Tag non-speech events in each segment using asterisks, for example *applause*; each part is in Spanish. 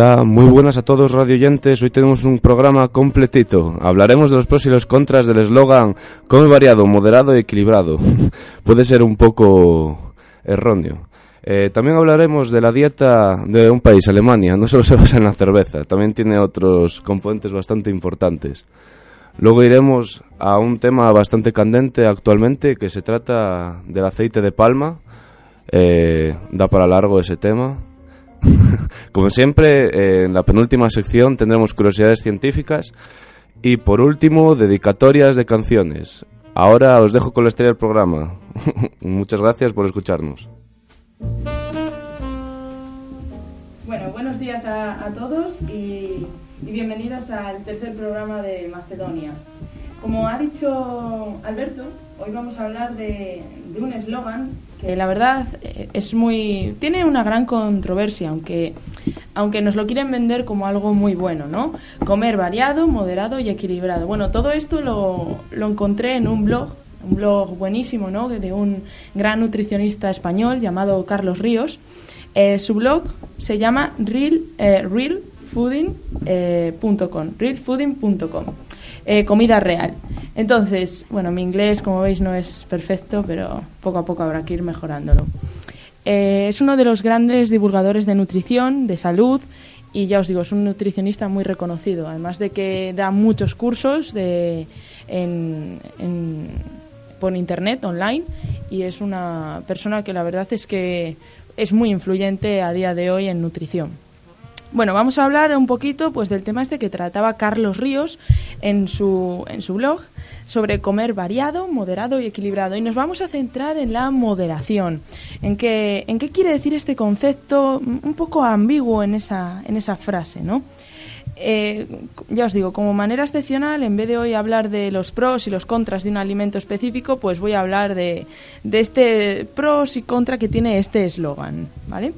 Muy buenas a todos radioyentes. Hoy tenemos un programa completito. Hablaremos de los pros y los contras del eslogan come variado, moderado y equilibrado. *laughs* Puede ser un poco erróneo. Eh, también hablaremos de la dieta de un país, Alemania. No solo se basa en la cerveza, también tiene otros componentes bastante importantes. Luego iremos a un tema bastante candente actualmente, que se trata del aceite de palma. Eh, da para largo ese tema. *laughs* Como siempre, eh, en la penúltima sección tendremos curiosidades científicas y por último, dedicatorias de canciones. Ahora os dejo con la estrella del programa. *laughs* Muchas gracias por escucharnos. Bueno, buenos días a, todos y bienvenidos al tercer programa de Macedonia. Como ha dicho Alberto, hoy vamos a hablar de, un eslogan que la verdad eh, es muy tiene una gran controversia, aunque aunque nos lo quieren vender como algo muy bueno, ¿no? Comer variado, moderado y equilibrado. Bueno, todo esto lo, lo encontré en un blog, un blog buenísimo, ¿no? De un gran nutricionista español llamado Carlos Ríos. Eh, su blog se llama real, eh, realfooding.com, realfooding.com. Eh, comida real. Entonces, bueno, mi inglés, como veis, no es perfecto, pero poco a poco habrá que ir mejorándolo. Eh, es uno de los grandes divulgadores de nutrición, de salud, y ya os digo, es un nutricionista muy reconocido, además de que da muchos cursos de, por internet, online, y es una persona que la verdad es que es muy influyente a día de hoy en nutrición. Bueno, vamos a hablar un poquito pues del tema este que trataba Carlos Ríos en su, en su blog sobre comer variado, moderado y equilibrado. Y nos vamos a centrar en la moderación. ¿En qué, en qué quiere decir este concepto un poco ambiguo en esa, en esa frase, no? Eh, ya os digo, como manera excepcional, en vez de hoy hablar de los pros y los contras de un alimento específico, pues voy a hablar de, de este pros y contra que tiene este eslogan, ¿vale?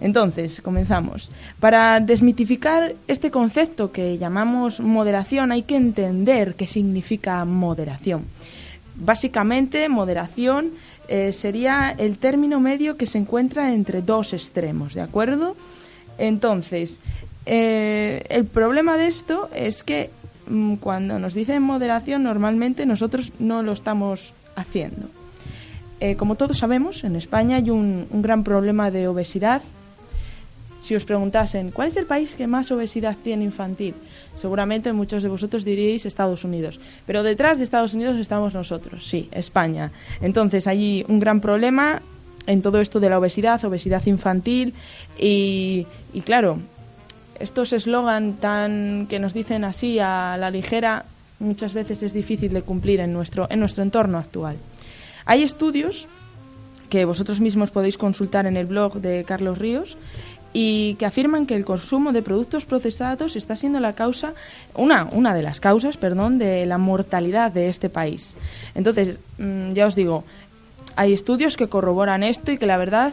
Entonces, comenzamos. Para desmitificar este concepto que llamamos moderación hay que entender qué significa moderación. Básicamente, moderación eh, sería el término medio que se encuentra entre dos extremos, ¿de acuerdo? Entonces, eh, el problema de esto es que mm, cuando nos dicen moderación normalmente nosotros no lo estamos haciendo. Eh, como todos sabemos, en España hay un, un gran problema de obesidad si os preguntasen, ¿cuál es el país que más obesidad tiene infantil? Seguramente muchos de vosotros diríais Estados Unidos. Pero detrás de Estados Unidos estamos nosotros, sí, España. Entonces, hay un gran problema en todo esto de la obesidad, obesidad infantil y, y claro, estos eslogan tan que nos dicen así a la ligera muchas veces es difícil de cumplir en nuestro en nuestro entorno actual. Hay estudios que vosotros mismos podéis consultar en el blog de Carlos Ríos y que afirman que el consumo de productos procesados está siendo la causa, una, una de las causas, perdón, de la mortalidad de este país. Entonces, mm, ya os digo, hay estudios que corroboran esto y que la verdad,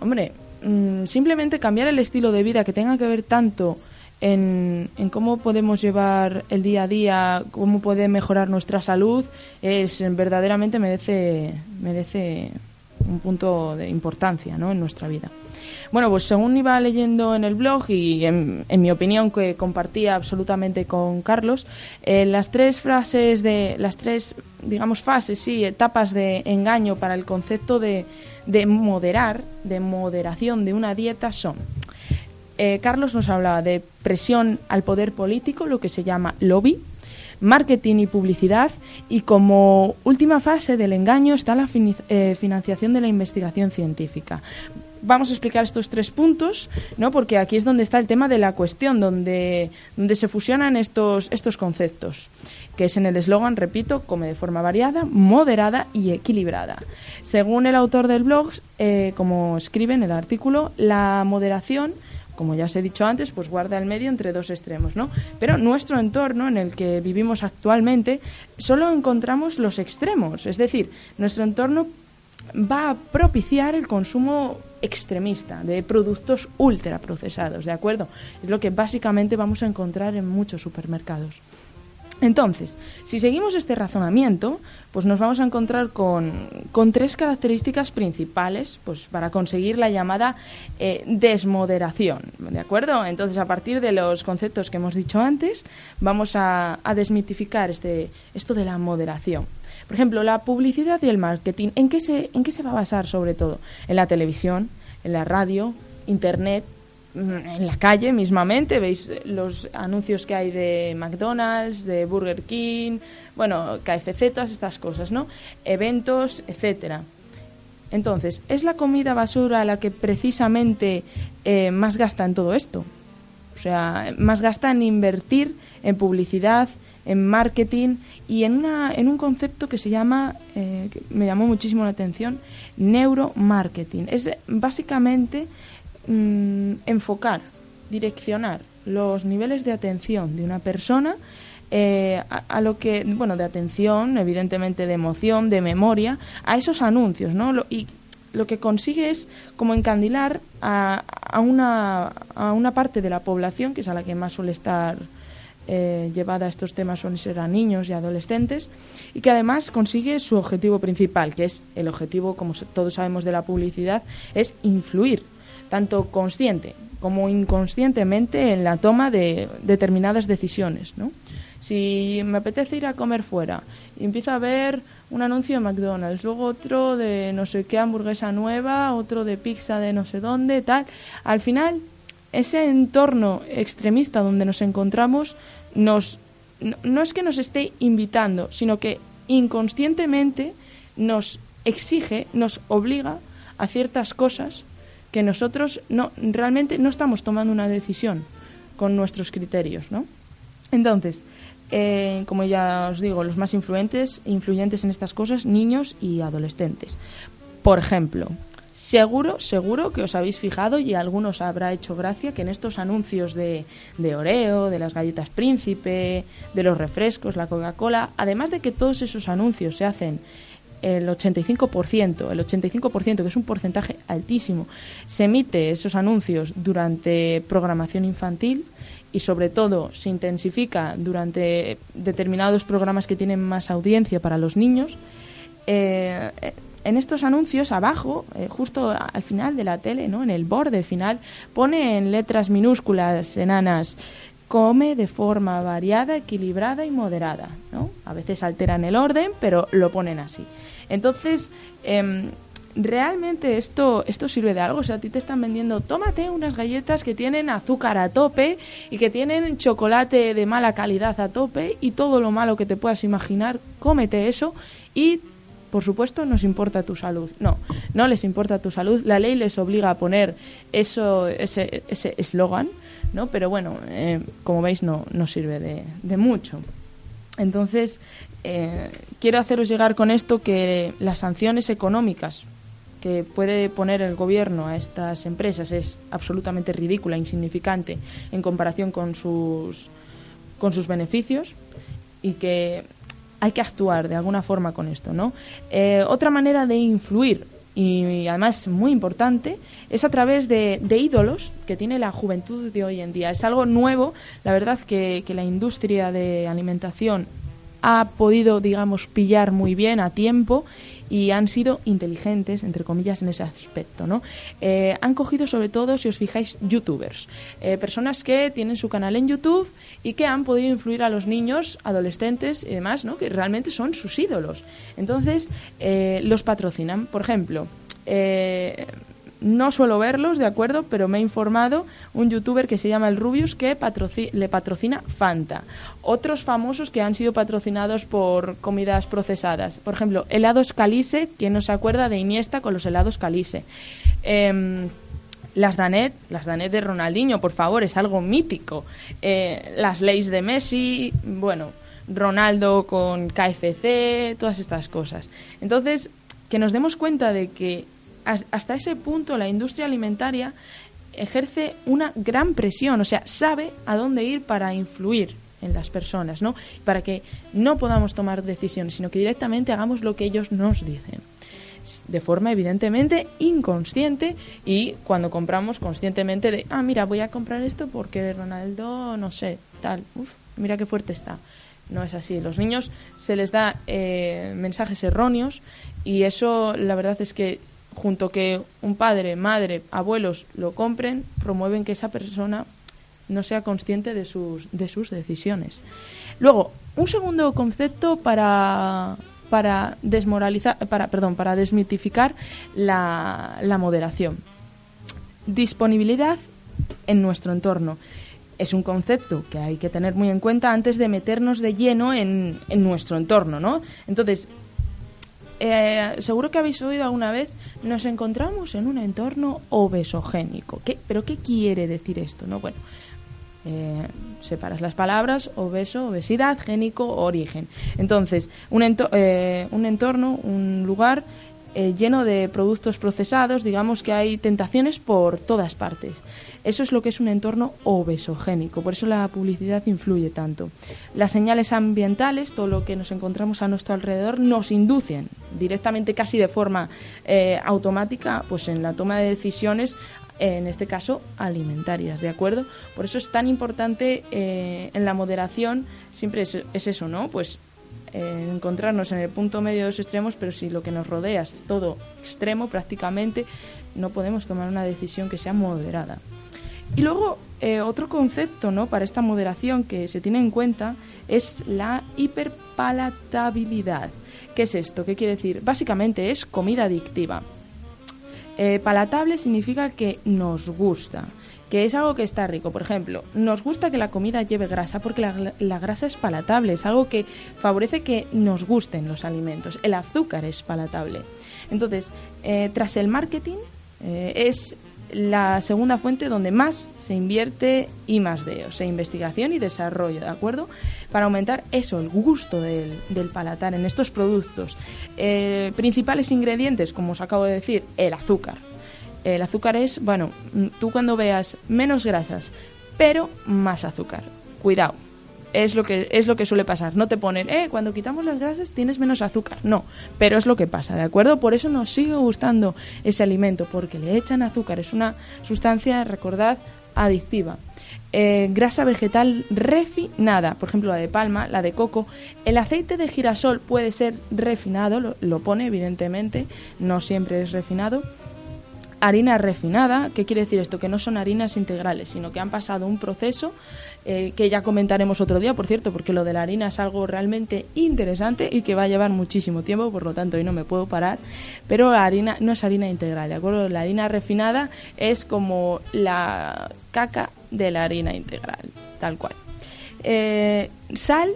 hombre, mm, simplemente cambiar el estilo de vida que tenga que ver tanto en, en, cómo podemos llevar el día a día, cómo puede mejorar nuestra salud, es verdaderamente merece, merece un punto de importancia ¿no? en nuestra vida. Bueno, pues según iba leyendo en el blog y en, mi opinión que compartía absolutamente con Carlos, eh, las tres frases de las tres, digamos, fases, sí, etapas de engaño para el concepto de, de moderar, de moderación de una dieta son. Eh, Carlos nos hablaba de presión al poder político, lo que se llama lobby, marketing y publicidad y como última fase del engaño está la eh, financiación de la investigación científica vamos a explicar estos tres puntos, ¿no? Porque aquí es donde está el tema de la cuestión, donde, donde se fusionan estos, estos conceptos que es en el eslogan, repito, come de forma variada, moderada y equilibrada. Según el autor del blog, eh, como escribe en el artículo, la moderación como ya os he dicho antes, pues guarda el medio entre dos extremos, ¿no? Pero nuestro entorno en el que vivimos actualmente solo encontramos los extremos, es decir, nuestro entorno va a propiciar el consumo extremista de productos ultraprocesados, ¿de acuerdo? Es lo que básicamente vamos a encontrar en muchos supermercados. Entonces, si seguimos este razonamiento, pues nos vamos a encontrar con, tres características principales pues, para conseguir la llamada eh, desmoderación. ¿De acuerdo? Entonces, a partir de los conceptos que hemos dicho antes, vamos a, desmitificar este, esto de la moderación. Por ejemplo, la publicidad y el marketing, ¿en qué, se, ¿en qué se va a basar sobre todo? En la televisión, en la radio, internet, en la calle mismamente, veis los anuncios que hay de McDonald's, de Burger King, bueno, KFC, todas estas cosas, ¿no? Eventos, etcétera. Entonces, ¿es la comida basura la que precisamente eh, más gasta en todo esto? O sea, más gasta en invertir en publicidad, en marketing y en, una, en un concepto que se llama, eh, que me llamó muchísimo la atención, neuromarketing. Es básicamente Mm, enfocar, direccionar los niveles de atención de una persona eh, a, lo que, bueno, de atención, evidentemente de emoción, de memoria, a esos anuncios, ¿no? y lo que consigue es como encandilar a, a, una, a una parte de la población, que es a la que más suele estar eh, llevada a estos temas, suelen ser a niños y adolescentes, y que además consigue su objetivo principal, que es el objetivo, como todos sabemos de la publicidad, es influir tanto consciente como inconscientemente en la toma de determinadas decisiones. ¿no? Si me apetece ir a comer fuera y empiezo a ver un anuncio de McDonald's, luego otro de no sé qué hamburguesa nueva, otro de pizza de no sé dónde, tal, al final ese entorno extremista donde nos encontramos nos no, es que nos esté invitando, sino que inconscientemente nos exige, nos obliga a ciertas cosas que nosotros no realmente no estamos tomando una decisión con nuestros criterios, ¿no? Entonces, eh, como ya os digo, los más influentes, influyentes en estas cosas, niños y adolescentes. Por ejemplo, seguro, seguro que os habéis fijado y algunos habrá hecho gracia que en estos anuncios de, de Oreo, de las galletas Príncipe, de los refrescos, la Coca-Cola, además de que todos esos anuncios se hacen el 85%, el 85%, que es un porcentaje altísimo, se emite esos anuncios durante programación infantil y sobre todo se intensifica durante determinados programas que tienen más audiencia para los niños. Eh, en estos anuncios abajo, eh, justo al final de la tele, ¿no? en el borde final, pone en letras minúsculas, enanas, come de forma variada, equilibrada y moderada. ¿no? A veces alteran el orden, pero lo ponen así. Entonces, em, ¿realmente esto, esto sirve de algo? O sea, a ti te están vendiendo, tómate unas galletas que tienen azúcar a tope y que tienen chocolate de mala calidad a tope y todo lo malo que te puedas imaginar, cómete eso y por supuesto, nos importa tu salud. No, no les importa tu salud. La ley les obliga a poner eso, ese eslogan, ¿no? Pero bueno, eh, como veis, no, no sirve de, de mucho. Entonces, eh, quiero haceros llegar con esto que las sanciones económicas que puede poner el gobierno a estas empresas es absolutamente ridícula, insignificante en comparación con sus, con sus beneficios y que hay que actuar de alguna forma con esto, ¿no? Eh, otra manera de influir y, además muy importante es a través de, ídolos que tiene la juventud de hoy en día. Es algo nuevo, la verdad que, que la industria de alimentación ha podido, digamos, pillar muy bien a tiempo y han sido inteligentes, entre comillas, en ese aspecto, ¿no? Eh, han cogido sobre todo, si os fijáis, youtubers, eh, personas que tienen su canal en YouTube y que han podido influir a los niños, adolescentes y demás, ¿no? Que realmente son sus ídolos. Entonces, eh, los patrocinan. Por ejemplo, no suelo verlos, ¿de acuerdo? Pero me he informado un youtuber que se llama el Rubius que le patrocina Fanta. Otros famosos que han sido patrocinados por comidas procesadas. Por ejemplo, helados Calice, ¿quién no se acuerda de Iniesta con los helados Calice? Em, las Danet, las Danet de Ronaldinho, por favor, es algo mítico. Eh, las leyes de Messi, bueno, Ronaldo con KFC, todas estas cosas. Entonces, que nos demos cuenta de que hasta ese punto la industria alimentaria ejerce una gran presión, o sea, sabe a dónde ir para influir en las personas, ¿no? Para que no podamos tomar decisiones, sino que directamente hagamos lo que ellos nos dicen. De forma evidentemente inconsciente y cuando compramos conscientemente de, ah, mira, voy a comprar esto porque Ronaldo, no sé, tal, uf, mira qué fuerte está. No es así. Los niños se les da eh, mensajes erróneos y eso la verdad es que junto que un padre, madre, abuelos lo compren, promueven que esa persona no sea consciente de sus, de sus decisiones. Luego, un segundo concepto para, para desmoralizar, para, perdón, para desmitificar la, la moderación. Disponibilidad en nuestro entorno. Es un concepto que hay que tener muy en cuenta antes de meternos de lleno en, en nuestro entorno, ¿no? Entonces, eh, seguro que habéis oído alguna vez, nos encontramos en un entorno obesogénico. ¿Qué, ¿Pero qué quiere decir esto? No? Bueno, eh, separas las palabras obeso, obesidad, génico, origen. Entonces, un, eh, un entorno, un lugar lleno de productos procesados, digamos que hay tentaciones por todas partes. Eso es lo que es un entorno obesogénico, por eso la publicidad influye tanto. Las señales ambientales, todo lo que nos encontramos a nuestro alrededor, nos inducen directamente, casi de forma eh, automática, pues en la toma de decisiones en este caso alimentarias, ¿de acuerdo? Por eso es tan importante eh, en la moderación, siempre es, eso, ¿no? Pues eh, encontrarnos en el punto medio de los extremos, pero si lo que nos rodea es todo extremo prácticamente, no podemos tomar una decisión que sea moderada. Y luego, eh, otro concepto ¿no? para esta moderación que se tiene en cuenta es la hiperpalatabilidad. ¿Qué es esto? ¿Qué quiere decir? Básicamente es comida adictiva. Eh, palatable significa que nos gusta, que es algo que está rico. Por ejemplo, nos gusta que la comida lleve grasa porque la, grasa es palatable, es algo que favorece que nos gusten los alimentos. El azúcar es palatable. Entonces, eh, tras el marketing, es la segunda fuente donde más se invierte y más de, o sea, investigación y desarrollo, ¿de acuerdo? Para aumentar eso, el gusto del, del palatar en estos productos. Eh, principales ingredientes, como os acabo de decir, el azúcar. El azúcar es, bueno, tú cuando veas menos grasas, pero más azúcar. Cuidado, es lo que es lo que suele pasar. No te ponen, eh, cuando quitamos las grasas tienes menos azúcar. No, pero es lo que pasa, ¿de acuerdo? Por eso nos sigue gustando ese alimento, porque le echan azúcar. Es una sustancia, recordad, adictiva. Eh, grasa vegetal refinada, por ejemplo la de palma, la de coco. El aceite de girasol puede ser refinado, lo pone evidentemente, no siempre es refinado harina refinada. ¿Qué quiere decir esto? Que no son harinas integrales, sino que han pasado un proceso eh, que ya comentaremos otro día, por cierto, porque lo de la harina es algo realmente interesante y que va a llevar muchísimo tiempo, por lo tanto hoy no me puedo parar. Pero la harina no es harina integral, ¿de acuerdo? La harina refinada es como la caca de la harina integral, tal cual. Eh, sal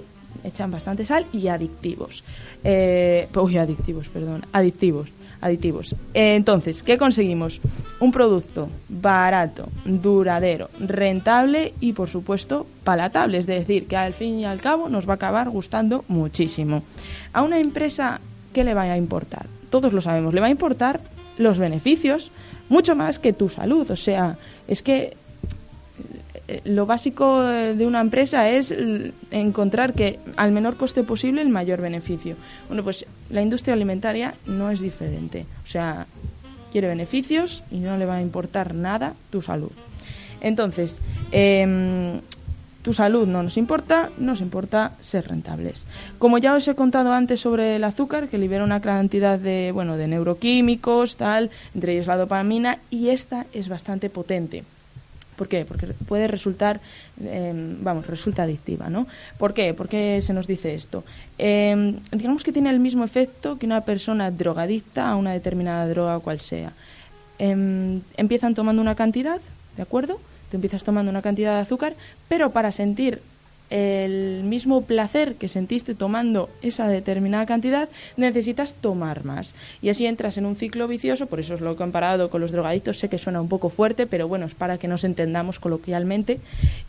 echan bastante sal y adictivos. Eh, uy, adictivos, perdón, adictivos aditivos. Entonces, ¿qué conseguimos? Un producto barato, duradero, rentable y, por supuesto, palatable. Es decir, que al fin y al cabo nos va a acabar gustando muchísimo. A una empresa, ¿qué le va a importar? Todos lo sabemos, le va a importar los beneficios mucho más que tu salud. O sea, es que lo básico de una empresa es encontrar que al menor coste posible el mayor beneficio. Bueno, pues la industria alimentaria no es diferente. O sea, quiere beneficios y no le va a importar nada tu salud. Entonces, em, tu salud no nos importa, nos importa ser rentables. Como ya os he contado antes sobre el azúcar, que libera una cantidad de, bueno, de neuroquímicos, tal, entre ellos la dopamina, y esta es bastante potente. ¿Por qué? Porque puede resultar, em, vamos, resulta adictiva, ¿no? ¿Por qué? ¿Por qué se nos dice esto? Em, digamos que tiene el mismo efecto que una persona drogadicta a una determinada droga cual sea. em, empiezan tomando una cantidad, ¿de acuerdo? Tú empiezas tomando una cantidad de azúcar, pero para sentir el mismo placer que sentiste tomando esa determinada cantidad, necesitas tomar más. Y así entras en un ciclo vicioso, por eso os lo he comparado con los drogadictos, sé que suena un poco fuerte, pero bueno, es para que nos entendamos coloquialmente.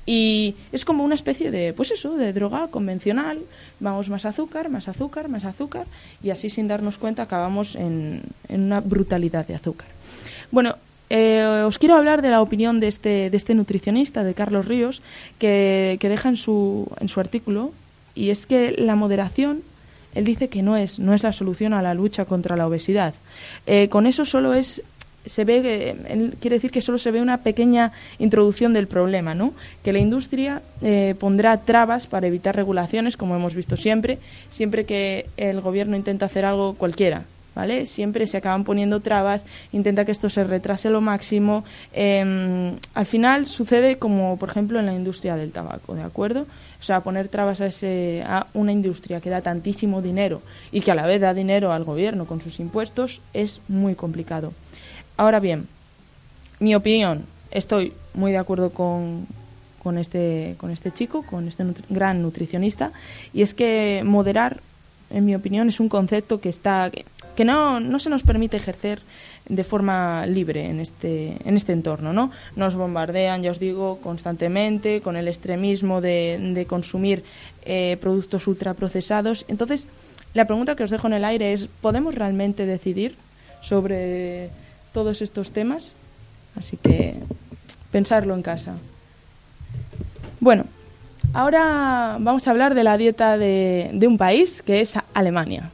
Y es como una especie de, pues eso, de droga convencional, vamos más azúcar, más azúcar, más azúcar, y así sin darnos cuenta acabamos en, en una brutalidad de azúcar. Bueno, eh, os quiero hablar de la opinión de este, este nutricionista, de Carlos Ríos, que, deja en su, en su artículo, y es que la moderación, él dice que no es, no es la solución a la lucha contra la obesidad. Eh, con eso solo es se ve, él quiere decir que solo se ve una pequeña introducción del problema, ¿no? Que la industria eh, pondrá trabas para evitar regulaciones, como hemos visto siempre, siempre que el gobierno intenta hacer algo cualquiera, ¿vale? Siempre se acaban poniendo trabas, intenta que esto se retrase lo máximo. Em, al final sucede como, por ejemplo, en la industria del tabaco, ¿de acuerdo? O sea, poner trabas a, ese, a una industria que da tantísimo dinero y que a la vez da dinero al gobierno con sus impuestos es muy complicado. Ahora bien, mi opinión, estoy muy de acuerdo con, este, con este chico, con este gran nutricionista, y es que moderar, en mi opinión, es un concepto que está que no, no se nos permite ejercer de forma libre en este, en este entorno. ¿no? Nos bombardean, ya os digo, constantemente con el extremismo de, de consumir eh, productos ultraprocesados. Entonces, la pregunta que os dejo en el aire es, ¿podemos realmente decidir sobre todos estos temas? Así que pensarlo en casa. Bueno, ahora vamos a hablar de la dieta de, un país que es Alemania.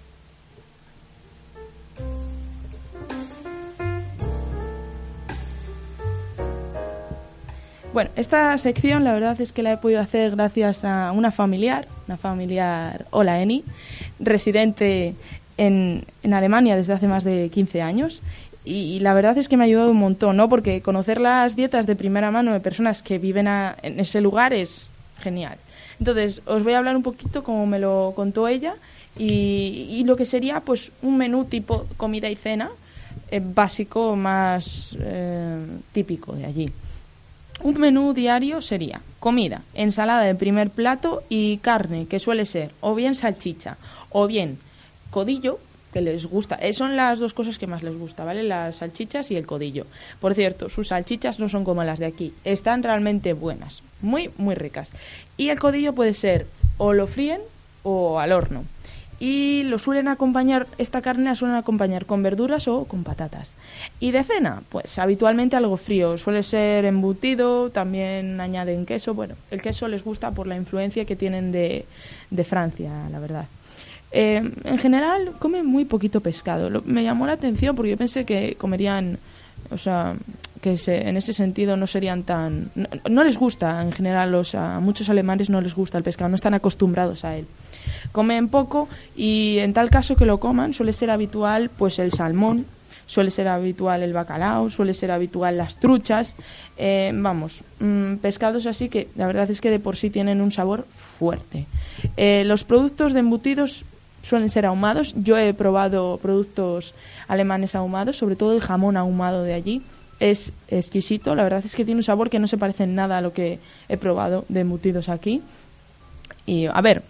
Bueno, esta sección la verdad es que la he podido hacer gracias a una familiar, una familiar, hola Eni, residente en, en Alemania desde hace más de 15 años y, la verdad es que me ha ayudado un montón, ¿no? Porque conocer las dietas de primera mano de personas que viven en ese lugar es genial. Entonces, os voy a hablar un poquito como me lo contó ella y, lo que sería pues un menú tipo comida y cena eh, básico más eh, típico de allí. Un menú diario sería comida, ensalada de primer plato y carne, que suele ser o bien salchicha o bien codillo, que les gusta. Eh, son las dos cosas que más les gusta, ¿vale? Las salchichas y el codillo. Por cierto, sus salchichas no son como las de aquí. Están realmente buenas. Muy, muy ricas. Y el codillo puede ser o lo fríen o al horno y lo suelen acompañar, esta carne la suelen acompañar con verduras o con patatas. Y de cena, pues habitualmente algo frío, suele ser embutido, también añaden queso, bueno, el queso les gusta por la influencia que tienen de, de Francia, la verdad. Eh, en general comen muy poquito pescado, me llamó la atención porque yo pensé que comerían, o sea, que en ese sentido no serían tan... No, les gusta en general, los, a muchos alemanes no les gusta el pescado, no están acostumbrados a él. Comen poco y en tal caso que lo coman suele ser habitual pues el salmón, suele ser habitual el bacalao, suele ser habitual las truchas, eh, vamos, mm, pescados así que la verdad es que de por sí tienen un sabor fuerte. Eh, los productos de embutidos suelen ser ahumados, yo he probado productos alemanes ahumados, sobre todo el jamón ahumado de allí, es exquisito, la verdad es que tiene un sabor que no se parece en nada a lo que he probado de embutidos aquí. Y a ver,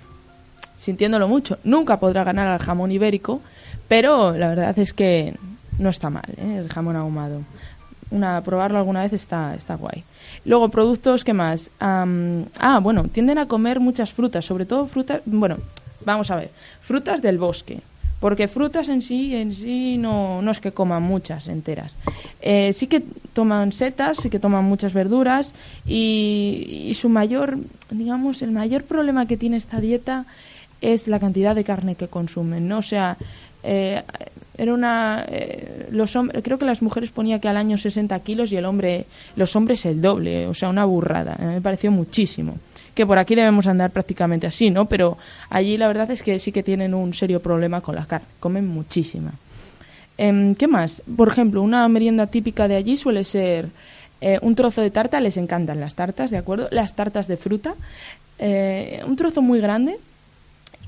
sintiéndolo mucho. Nunca podrá ganar al jamón ibérico, pero la verdad es que no está mal ¿eh? el jamón ahumado. Una, probarlo alguna vez está, está guay. Luego, productos, ¿qué más? ah, bueno, tienden a comer muchas frutas, sobre todo frutas, bueno, vamos a ver, frutas del bosque. Porque frutas en sí, en sí no, no es que coman muchas enteras. Eh, sí que toman setas, sí que toman muchas verduras y, y su mayor, digamos, el mayor problema que tiene esta dieta es la cantidad de carne que consumen, ¿no? O sea, eh, era una eh, los creo que las mujeres ponía que al año 60 kilos y el hombre los hombres el doble o sea una burrada eh, me pareció muchísimo que por aquí debemos andar prácticamente así no pero allí la verdad es que sí que tienen un serio problema con la carne comen muchísima em, qué más por ejemplo una merienda típica de allí suele ser un trozo de tarta les encantan las tartas de acuerdo las tartas de fruta un trozo muy grande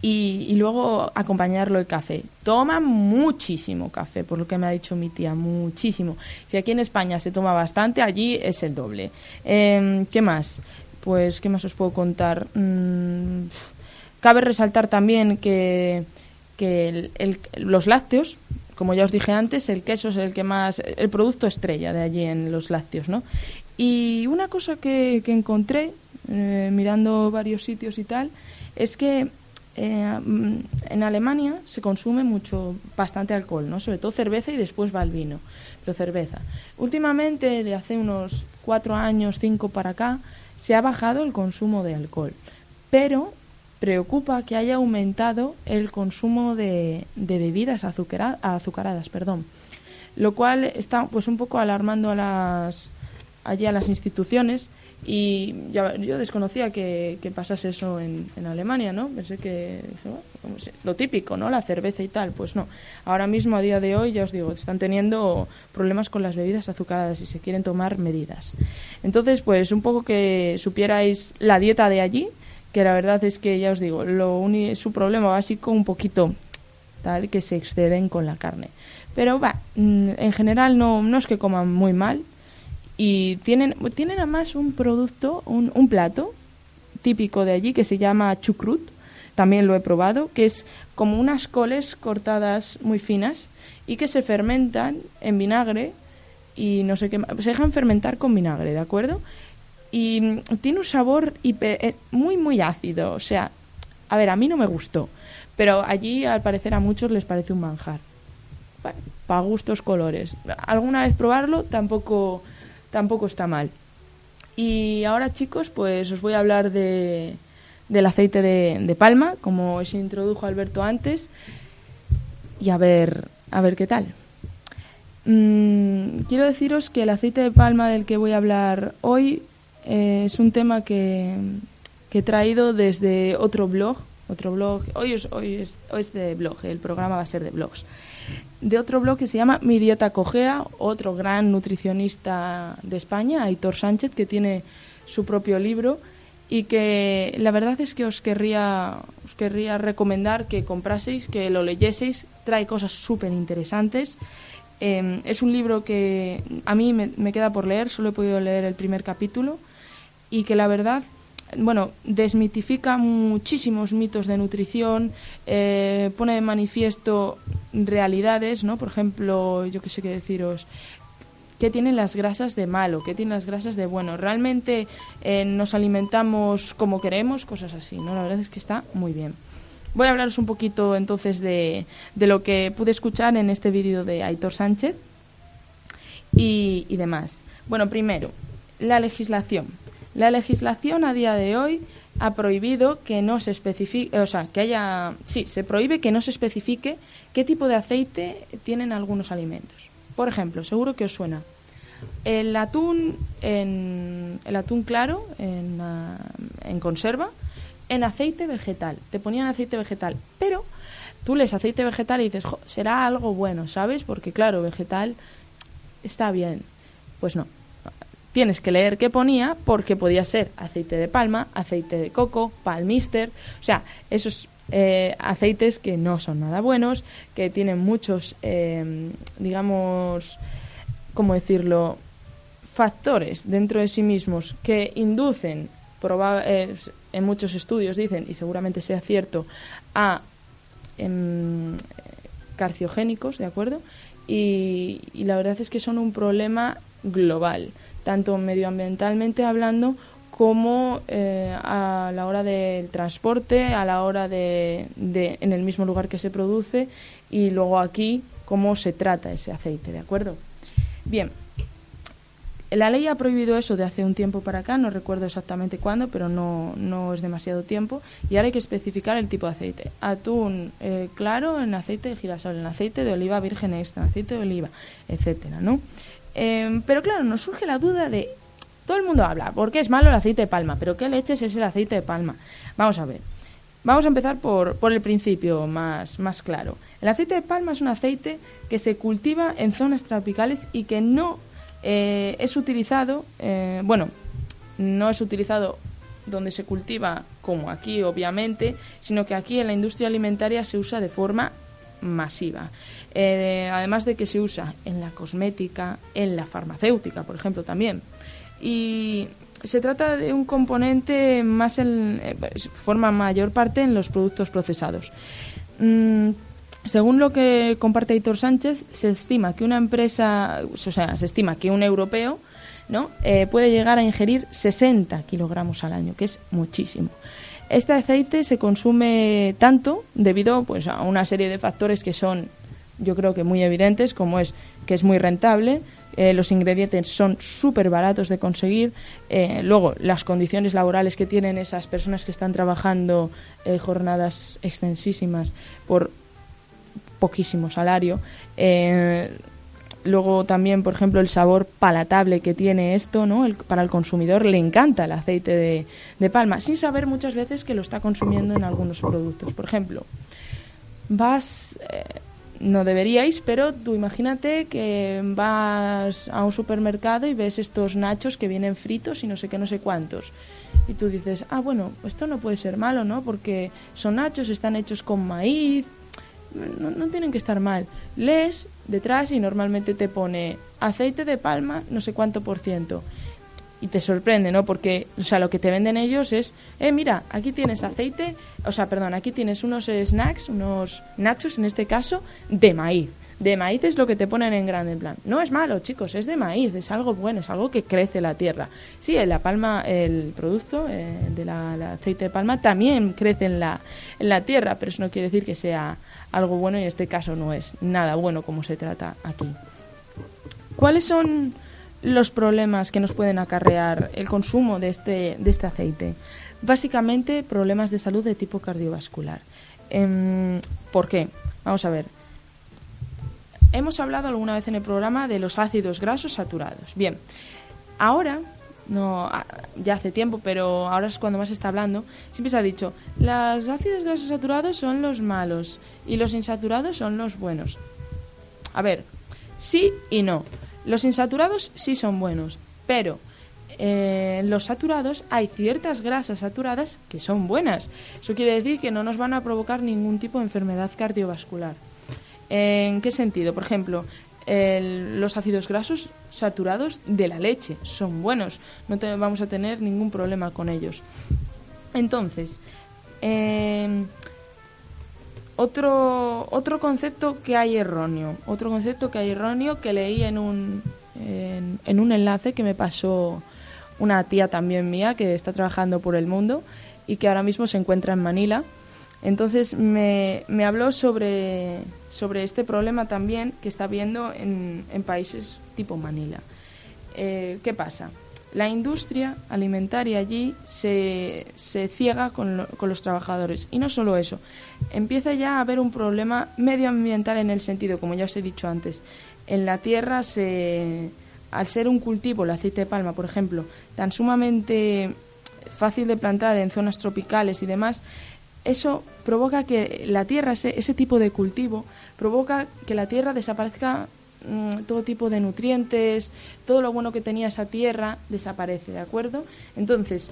y, luego acompañarlo el café. Toma muchísimo café, por lo que me ha dicho mi tía, muchísimo. Si aquí en España se toma bastante, allí es el doble. Em, ¿Qué más? Pues, ¿qué más os puedo contar? Mm, cabe resaltar también que, los lácteos, como ya os dije antes, el queso es el que más, el producto estrella de allí en los lácteos, ¿no? Y una cosa que, encontré eh, mirando varios sitios y tal es que eh, mm, en Alemania se consume mucho, bastante alcohol, ¿no? Sobre todo cerveza y después va el vino, pero cerveza. Últimamente, de hace unos cuatro años, cinco para acá, se ha bajado el consumo de alcohol, pero preocupa que haya aumentado el consumo de, bebidas azucaradas, perdón, lo cual está pues un poco alarmando a las allí a las instituciones y yo desconocía que, pasase eso en, Alemania, ¿no? Pensé que lo típico, ¿no? La cerveza y tal. Pues no. Ahora mismo, a día de hoy, ya os digo, están teniendo problemas con las bebidas azucaradas y se quieren tomar medidas. Entonces, pues un poco que supierais la dieta de allí, que la verdad es que, ya os digo, lo su problema básico un poquito tal que se exceden con la carne. Pero va, mm, en general no, no es que coman muy mal, y tienen, tienen además un producto, un, un plato típico de allí que se llama chucrut, también lo he probado, que es como unas coles cortadas muy finas y que se fermentan en vinagre y no sé qué se dejan fermentar con vinagre, ¿de acuerdo? Y tiene un sabor eh, muy, muy ácido, o sea, a ver, a mí no me gustó, pero allí al parecer a muchos les parece un manjar. para gustos colores. Alguna vez probarlo tampoco tampoco está mal. Y ahora chicos, pues os voy a hablar de, del aceite de, palma, como se introdujo Alberto antes, y a ver, a ver qué tal. Mm, quiero deciros que el aceite de palma del que voy a hablar hoy eh, es un tema que, que, he traído desde otro blog, otro blog, hoy hoy es, hoy es de blog, el programa va a ser de blogs de otro blog que se llama Mi Dieta Cogea, otro gran nutricionista de España, Aitor Sánchez, que tiene su propio libro y que la verdad es que os querría, querría recomendar que compraseis, que lo leyeseis, trae cosas súper interesantes. Em, es un libro que a mí me, me queda por leer, solo he podido leer el primer capítulo y que la verdad bueno, desmitifica muchísimos mitos de nutrición, eh, pone de manifiesto realidades, ¿no? Por ejemplo, yo qué sé qué deciros, qué tienen las grasas de malo, qué tienen las grasas de bueno. Realmente eh, nos alimentamos como queremos, cosas así, ¿no? La verdad es que está muy bien. Voy a hablaros un poquito entonces de, de lo que pude escuchar en este vídeo de Aitor Sánchez y, y demás. Bueno, primero, la legislación. La legislación a día de hoy ha prohibido que no se especifique, o sea, que haya, sí, se prohíbe que no se especifique qué tipo de aceite tienen algunos alimentos. Por ejemplo, seguro que os suena el atún en el atún claro en, ah, en conserva en aceite vegetal. Te ponían aceite vegetal, pero tú lees aceite vegetal y dices, será algo bueno, ¿sabes? Porque claro, vegetal está bien. Pues no, tienes que leer qué ponía porque podía ser aceite de palma, aceite de coco, palmister, o sea, esos eh, aceites que no son nada buenos, que tienen muchos, eh, digamos, ¿cómo decirlo?, factores dentro de sí mismos que inducen, eh, en muchos estudios dicen, y seguramente sea cierto, a em, carciogénicos, ¿de acuerdo? y la verdad es que son un problema global tanto medioambientalmente hablando como eh, a la hora del transporte, a la hora de, en el mismo lugar que se produce y luego aquí cómo se trata ese aceite, ¿de acuerdo? Bien, la ley ha prohibido eso de hace un tiempo para acá, no recuerdo exactamente cuándo, pero no, no es demasiado tiempo, y ahora hay que especificar el tipo de aceite. Atún eh, claro en aceite de girasol, en aceite de oliva virgen extra, en aceite de oliva, etcétera, ¿no? Em, pero claro, nos surge la duda de, todo el mundo habla, ¿por qué es malo el aceite de palma? ¿Pero qué leches es el aceite de palma? Vamos a ver. Vamos a empezar por, por el principio más, más claro. El aceite de palma es un aceite que se cultiva en zonas tropicales y que no eh, es utilizado, eh, bueno, no es utilizado donde se cultiva, como aquí obviamente, sino que aquí en la industria alimentaria se usa de forma masiva. Eh, además de que se usa en la cosmética, en la farmacéutica, por ejemplo, también. Y se trata de un componente más en eh, forma mayor parte en los productos procesados. Mm, según lo que comparte Hitor Sánchez, se estima que una empresa, o sea, se estima que un europeo ¿no? Eh, puede llegar a ingerir 60 kilogramos al año, que es muchísimo. Este aceite se consume tanto debido pues, a una serie de factores que son, yo creo que muy evidentes, como es que es muy rentable, eh, los ingredientes son súper baratos de conseguir, eh, luego las condiciones laborales que tienen esas personas que están trabajando jornadas extensísimas por poquísimo salario, Luego también, por ejemplo, el sabor palatable que tiene esto, ¿no? para el consumidor le encanta el aceite de, palma, sin saber muchas veces que lo está consumiendo en algunos productos. Por ejemplo, vas, eh, no deberíais, pero tú imagínate que vas a un supermercado y ves estos nachos que vienen fritos y no sé qué, no sé cuántos. Y tú dices, ah, bueno, esto no puede ser malo, ¿no? Porque son nachos, están hechos con maíz, no, no tienen que estar mal. Lees detrás y normalmente te pone aceite de palma, no sé cuánto por ciento. Y te sorprende, ¿no? Porque, o sea, lo que te venden ellos es, eh, mira, aquí tienes aceite, o sea, perdón, aquí tienes unos snacks, unos nachos en este caso, de maíz. De maíz es lo que te ponen en grande, en plan. No es malo, chicos, es de maíz, es algo bueno, es algo que crece la tierra. Sí, la palma, el producto eh, del aceite de palma también crece en la, en la tierra, pero eso no quiere decir que sea algo bueno y en este caso no es nada bueno como se trata aquí. ¿Cuáles son los problemas que nos pueden acarrear el consumo de este, de este aceite? Básicamente problemas de salud de tipo cardiovascular. Em, ¿Por qué? Vamos a ver. Hemos hablado alguna vez en el programa de los ácidos grasos saturados. Bien, ahora no ya hace tiempo, pero ahora es cuando más se está hablando, siempre se ha dicho, los ácidos grasos saturados son los malos y los insaturados son los buenos. A ver, sí y no. Los insaturados sí son buenos, pero eh, los saturados hay ciertas grasas saturadas que son buenas. Eso quiere decir que no nos van a provocar ningún tipo de enfermedad cardiovascular. ¿En qué sentido? Por ejemplo, los ácidos grasos saturados de la leche. Son buenos, no vamos a tener ningún problema con ellos. Entonces, em, otro, otro concepto que hay erróneo, otro concepto que hay erróneo que leí en un, en un enlace que me pasó una tía también mía que está trabajando por el mundo y que ahora mismo se encuentra en Manila entonces me, me habló sobre, sobre, este problema también que está viendo en, en países tipo Manila. Eh, ¿Qué pasa? La industria alimentaria allí se, se ciega con, con, los trabajadores. Y no solo eso, empieza ya a haber un problema medioambiental en el sentido, como ya os he dicho antes, en la tierra se, al ser un cultivo, el aceite de palma, por ejemplo, tan sumamente fácil de plantar en zonas tropicales y demás, eso provoca que la tierra, ese, ese tipo de cultivo, provoca que la tierra desaparezca mm, todo tipo de nutrientes, todo lo bueno que tenía esa tierra desaparece, ¿de acuerdo? Entonces,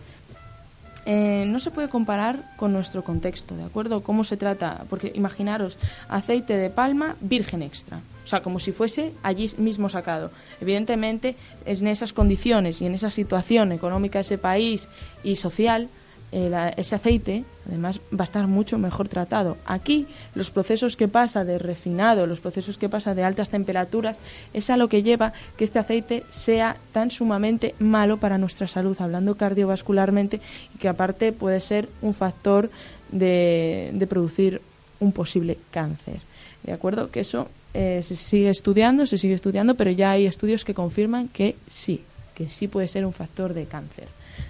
eh, no se puede comparar con nuestro contexto, ¿de acuerdo? ¿Cómo se trata? Porque imaginaros, aceite de palma virgen extra, o sea, como si fuese allí mismo sacado. Evidentemente, en esas condiciones y en esa situación económica de ese país y social, ese aceite además va a estar mucho mejor tratado. Aquí los procesos que pasa de refinado, los procesos que pasa de altas temperaturas, es a lo que lleva que este aceite sea tan sumamente malo para nuestra salud, hablando cardiovascularmente, y que aparte puede ser un factor de, producir un posible cáncer. ¿De acuerdo? Que eso eh, se sigue estudiando, se sigue estudiando, pero ya hay estudios que confirman que sí, que sí puede ser un factor de cáncer,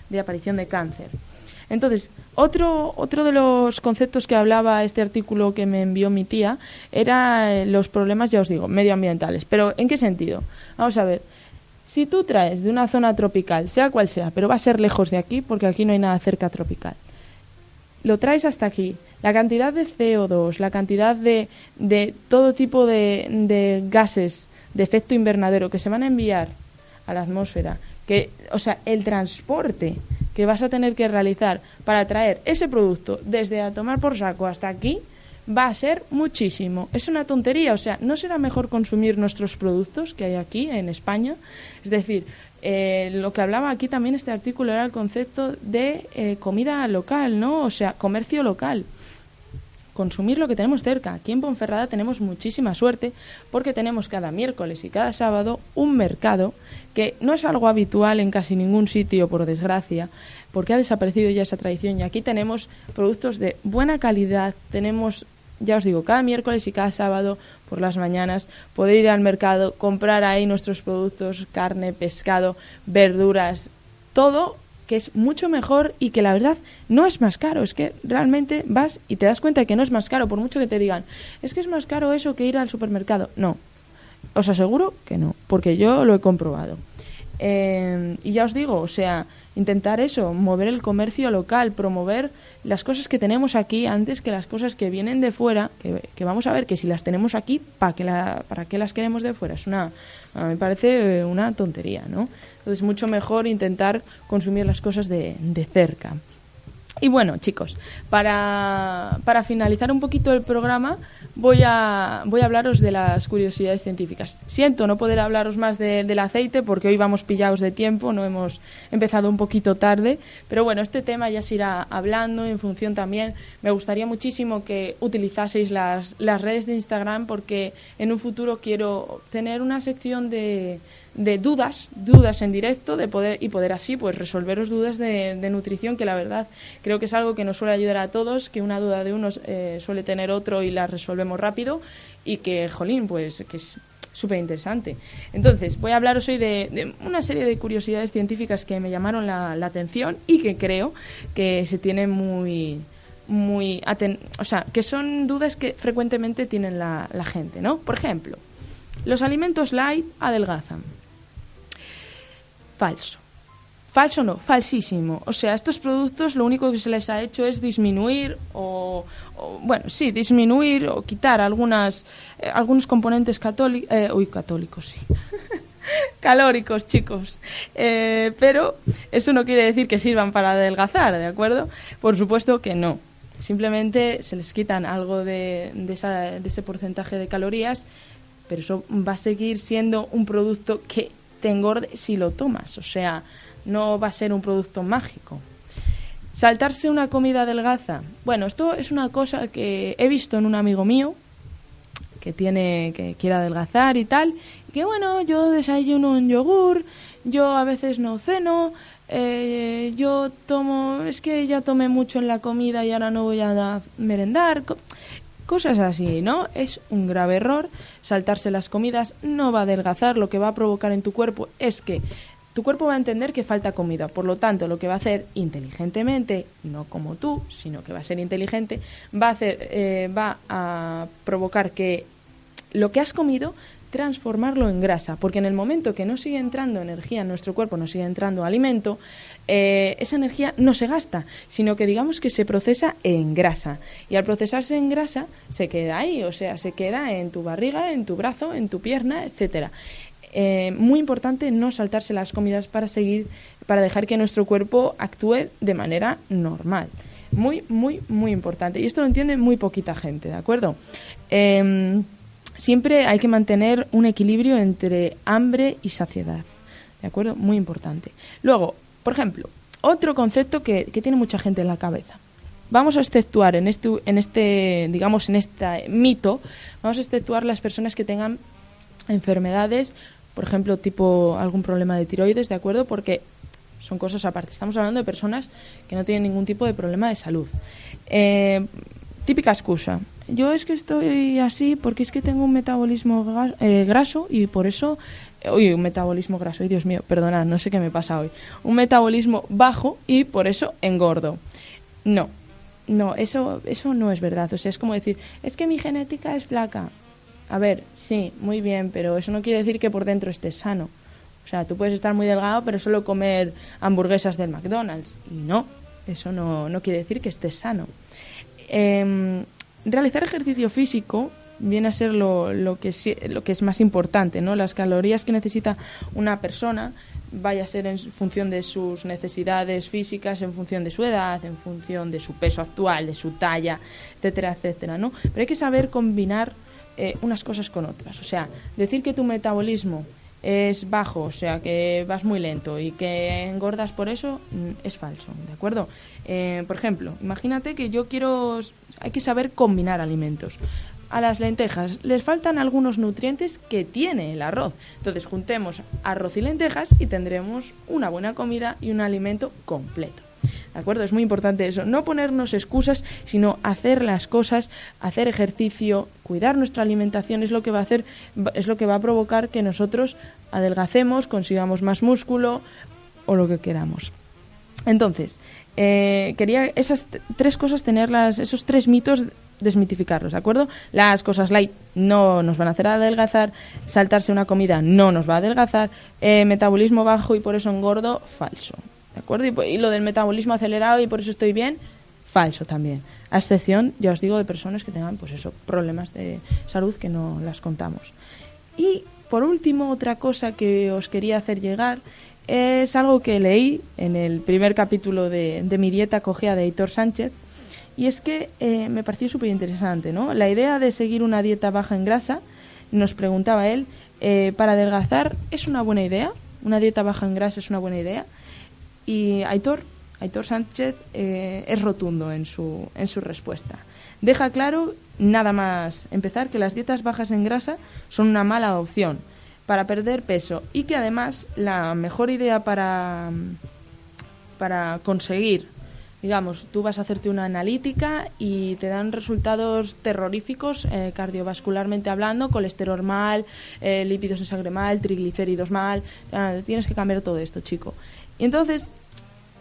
de aparición de cáncer. Entonces, otro, otro de los conceptos que hablaba este artículo que me envió mi tía era eh, los problemas, ya os digo, medioambientales. Pero, ¿en qué sentido? Vamos a ver. Si tú traes de una zona tropical, sea cual sea, pero va a ser lejos de aquí, porque aquí no hay nada cerca tropical, lo traes hasta aquí, la cantidad de CO2, la cantidad de, de todo tipo de, de gases de efecto invernadero que se van a enviar a la atmósfera, que, o sea, el transporte que vas a tener que realizar para traer ese producto desde a tomar por saco hasta aquí va a ser muchísimo. Es una tontería, o sea, ¿no será mejor consumir nuestros productos que hay aquí en España? Es decir, eh, lo que hablaba aquí también este artículo era el concepto de eh, comida local, ¿no? O sea, comercio local consumir lo que tenemos cerca. Aquí en Ponferrada tenemos muchísima suerte porque tenemos cada miércoles y cada sábado un mercado que no es algo habitual en casi ningún sitio, por desgracia, porque ha desaparecido ya esa tradición y aquí tenemos productos de buena calidad, tenemos ya os digo, cada miércoles y cada sábado por las mañanas poder ir al mercado, comprar ahí nuestros productos, carne, pescado, verduras, todo que es mucho mejor y que la verdad no es más caro. Es que realmente vas y te das cuenta de que no es más caro, por mucho que te digan, es que es más caro eso que ir al supermercado. No, os aseguro que no, porque yo lo he comprobado. Eh, y ya os digo, o sea, intentar eso, mover el comercio local, promover las cosas que tenemos aquí antes que las cosas que vienen de fuera, que, vamos a ver que si las tenemos aquí, ¿para qué, ¿para las queremos de fuera? Es una, a me parece una tontería, ¿no? Entonces, mucho mejor intentar consumir las cosas de, de cerca. Y bueno, chicos, para, para finalizar un poquito el programa, voy a, voy a hablaros de las curiosidades científicas. Siento no poder hablaros más del aceite porque hoy vamos pillados de tiempo, no hemos empezado un poquito tarde, pero bueno, este tema ya se irá hablando en función también. Me gustaría muchísimo que utilizaseis las, las redes de Instagram porque en un futuro quiero tener una sección de de dudas, dudas en directo, de poder y poder así pues resolveros dudas de, nutrición, que la verdad creo que es algo que nos suele ayudar a todos, que una duda de uno eh, suele tener otro y la resolvemos rápido y que, jolín, pues que es súper interesante. Entonces, voy a hablaros hoy de, una serie de curiosidades científicas que me llamaron la, atención y que creo que se tienen muy muy o sea, que son dudas que frecuentemente tienen la, la gente, ¿no? Por ejemplo, los alimentos light adelgazan. Falso. Falso no, falsísimo. O sea, estos productos lo único que se les ha hecho es disminuir o, bueno, sí, disminuir o quitar algunas, eh, algunos componentes católicos, eh, uy, católicos, sí. *laughs* calóricos, chicos. Eh, pero eso no quiere decir que sirvan para adelgazar, ¿de acuerdo? Por supuesto que no. Simplemente se les quitan algo de, de ese porcentaje de calorías, pero eso va a seguir siendo un producto que te engorde si lo tomas. O sea, no va a ser un producto mágico. Saltarse una comida adelgaza. Bueno, esto es una cosa que he visto en un amigo mío que tiene que quiere adelgazar y tal, y que bueno, yo desayuno un yogur, yo a veces no ceno, eh, yo tomo, es que ya tomé mucho en la comida y ahora no voy a merendar. Cosas así, ¿no? Es un grave error. Saltarse las comidas no va a adelgazar. Lo que va a provocar en tu cuerpo es que tu cuerpo va a entender que falta comida. Por lo tanto, lo que va a hacer inteligentemente, no como tú, sino que va a ser inteligente, va a, hacer, eh, va a provocar que lo que has comido transformarlo en grasa, porque en el momento que no sigue entrando energía en nuestro cuerpo, no sigue entrando alimento, eh, esa energía no se gasta, sino que digamos que se procesa en grasa. Y al procesarse en grasa, se queda ahí, o sea, se queda en tu barriga, en tu brazo, en tu pierna, etcétera. Eh, muy importante no saltarse las comidas para seguir, para dejar que nuestro cuerpo actúe de manera normal. Muy, muy, muy importante. Y esto lo entiende muy poquita gente, ¿de acuerdo? Em, siempre hay que mantener un equilibrio entre hambre y saciedad. ¿De acuerdo? Muy importante. Luego, por ejemplo, otro concepto que, tiene mucha gente en la cabeza. Vamos a exceptuar en este, en este, digamos, en este mito, vamos a exceptuar las personas que tengan enfermedades, por ejemplo, tipo algún problema de tiroides, ¿de acuerdo? Porque son cosas aparte. Estamos hablando de personas que no tienen ningún tipo de problema de salud. Eh, típica excusa. Yo es que estoy así porque es que tengo un metabolismo eh, graso y por eso Uy, un metabolismo graso, Dios mío, perdonad, no sé qué me pasa hoy. Un metabolismo bajo y por eso engordo. No, no, eso, eso no es verdad. O sea, es como decir, es que mi genética es flaca. A ver, sí, muy bien, pero eso no quiere decir que por dentro estés sano. O sea, tú puedes estar muy delgado, pero solo comer hamburguesas del McDonald's. Y no, eso no, no quiere decir que estés sano. Em, realizar ejercicio físico viene a ser lo, lo, que, lo que es más importante, ¿no? Las calorías que necesita una persona vaya a ser en función de sus necesidades físicas, en función de su edad, en función de su peso actual, de su talla, etcétera, etcétera, ¿no? Pero hay que saber combinar eh, unas cosas con otras. O sea, decir que tu metabolismo es bajo, o sea, que vas muy lento y que engordas por eso, mm, es falso, ¿de acuerdo? Eh, por ejemplo, imagínate que yo quiero, hay que saber combinar alimentos. A las lentejas les faltan algunos nutrientes que tiene el arroz. Entonces juntemos arroz y lentejas y tendremos una buena comida y un alimento completo. ¿De acuerdo? Es muy importante eso. No ponernos excusas, sino hacer las cosas, hacer ejercicio, cuidar nuestra alimentación es lo que va a hacer, es lo que va a provocar que nosotros adelgacemos, consigamos más músculo o lo que queramos. Entonces, eh, quería esas tres cosas tenerlas, esos tres mitos desmitificarlos, ¿de acuerdo? Las cosas light no nos van a hacer adelgazar, saltarse una comida no nos va a adelgazar, eh, metabolismo bajo y por eso engordo, falso, ¿de acuerdo? Y, y, lo del metabolismo acelerado y por eso estoy bien, falso también. A excepción, ya os digo, de personas que tengan, pues eso, problemas de salud que no las contamos. Y por último, otra cosa que os quería hacer llegar es algo que leí en el primer capítulo de, mi dieta cogea de Heitor Sánchez y es que eh, me pareció súper interesante, ¿no? La idea de seguir una dieta baja en grasa, nos preguntaba él, eh, para adelgazar, ¿es una buena idea? ¿Una dieta baja en grasa es una buena idea? Y Aitor, Aitor Sánchez eh, es rotundo en su, en su respuesta. Deja claro, nada más empezar, que las dietas bajas en grasa son una mala opción para perder peso y que además la mejor idea para, para conseguir, digamos, tú vas a hacerte una analítica y te dan resultados terroríficos eh, cardiovascularmente hablando, colesterol mal, eh, lípidos en sangre mal, triglicéridos mal, ah, tienes que cambiar todo esto, chico. Y entonces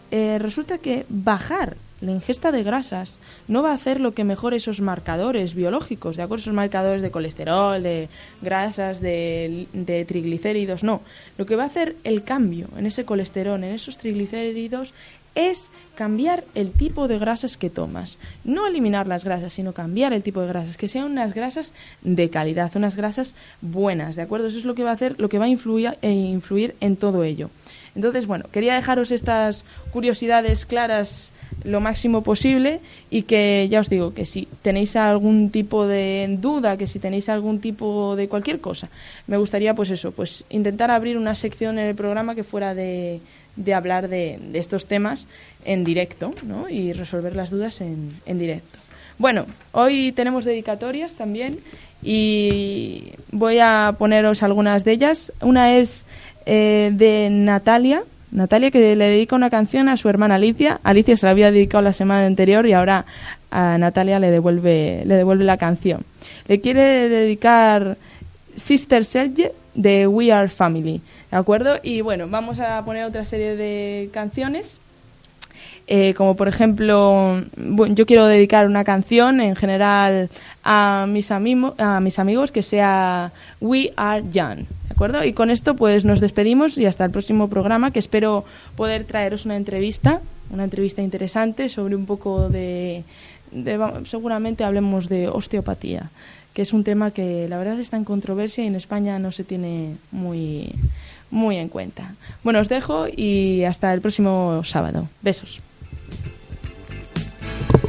eh, resulta que bajar la ingesta de grasas no va a hacer lo que mejore esos marcadores biológicos, ¿de acuerdo? Esos marcadores de colesterol, de grasas, de, de, triglicéridos, no. Lo que va a hacer el cambio en ese colesterol, en esos triglicéridos, es cambiar el tipo de grasas que tomas. No eliminar las grasas, sino cambiar el tipo de grasas, que sean unas grasas de calidad, unas grasas buenas, ¿de acuerdo? Eso es lo que va a hacer, lo que va a influir, eh, influir en todo ello. Entonces, bueno, quería dejaros estas curiosidades claras lo máximo posible y que ya os digo que si tenéis algún tipo de duda, que si tenéis algún tipo de cualquier cosa, me gustaría pues eso, pues intentar abrir una sección en el programa que fuera de, de hablar de, de, estos temas en directo ¿no? y resolver las dudas en, en directo. Bueno, hoy tenemos dedicatorias también y voy a poneros algunas de ellas. Una es eh, de Natalia, Natalia que le dedica una canción a su hermana Alicia. Alicia se la había dedicado la semana anterior y ahora a Natalia le devuelve, le devuelve la canción. Le quiere dedicar Sister Serge de We Are Family. ¿De acuerdo? Y bueno, vamos a poner otra serie de canciones. Eh, como por ejemplo, yo quiero dedicar una canción en general a mis, a mis amigos que sea We Are Young. Y con esto pues nos despedimos y hasta el próximo programa que espero poder traeros una entrevista, una entrevista interesante sobre un poco de, seguramente hablemos de osteopatía, que es un tema que la verdad está en controversia y en España no se tiene muy muy en cuenta. Bueno, os dejo y hasta el próximo sábado. Besos. Thank you.